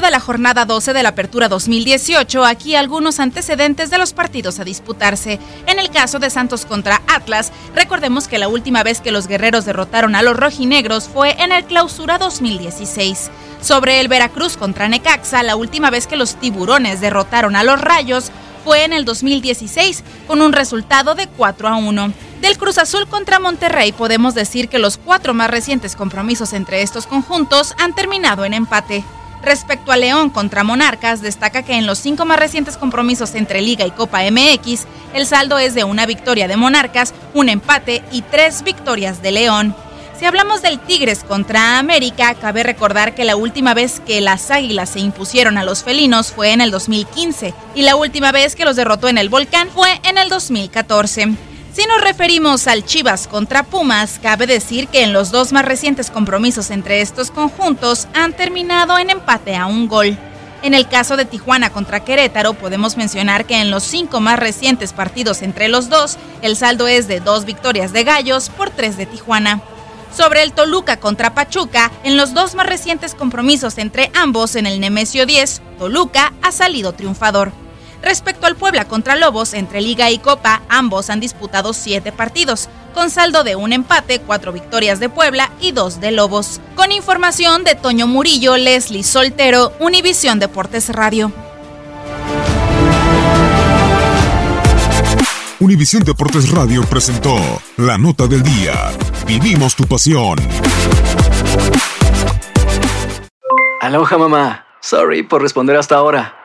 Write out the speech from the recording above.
De la jornada 12 de la Apertura 2018, aquí algunos antecedentes de los partidos a disputarse. En el caso de Santos contra Atlas, recordemos que la última vez que los guerreros derrotaron a los rojinegros fue en el Clausura 2016. Sobre el Veracruz contra Necaxa, la última vez que los tiburones derrotaron a los Rayos fue en el 2016, con un resultado de 4 a 1. Del Cruz Azul contra Monterrey podemos decir que los cuatro más recientes compromisos entre estos conjuntos han terminado en empate. Respecto a León contra Monarcas, destaca que en los cinco más recientes compromisos entre Liga y Copa MX, el saldo es de una victoria de Monarcas, un empate y tres victorias de León. Si hablamos del Tigres contra América, cabe recordar que la última vez que las Águilas se impusieron a los felinos fue en el 2015 y la última vez que los derrotó en el Volcán fue en el 2014. Si nos referimos al Chivas contra Pumas, cabe decir que en los dos más recientes compromisos entre estos conjuntos han terminado en empate a un gol. En el caso de Tijuana contra Querétaro, podemos mencionar que en los cinco más recientes partidos entre los dos, el saldo es de dos victorias de Gallos por tres de Tijuana. Sobre el Toluca contra Pachuca, en los dos más recientes compromisos entre ambos en el Nemesio 10, Toluca ha salido triunfador. Respecto al Puebla contra Lobos, entre Liga y Copa, ambos han disputado siete partidos, con saldo de un empate, cuatro victorias de Puebla y dos de Lobos. Con información de Toño Murillo, Leslie Soltero, Univisión Deportes Radio. Univisión Deportes Radio presentó La Nota del Día. Vivimos tu pasión. Aloha mamá. Sorry por responder hasta ahora.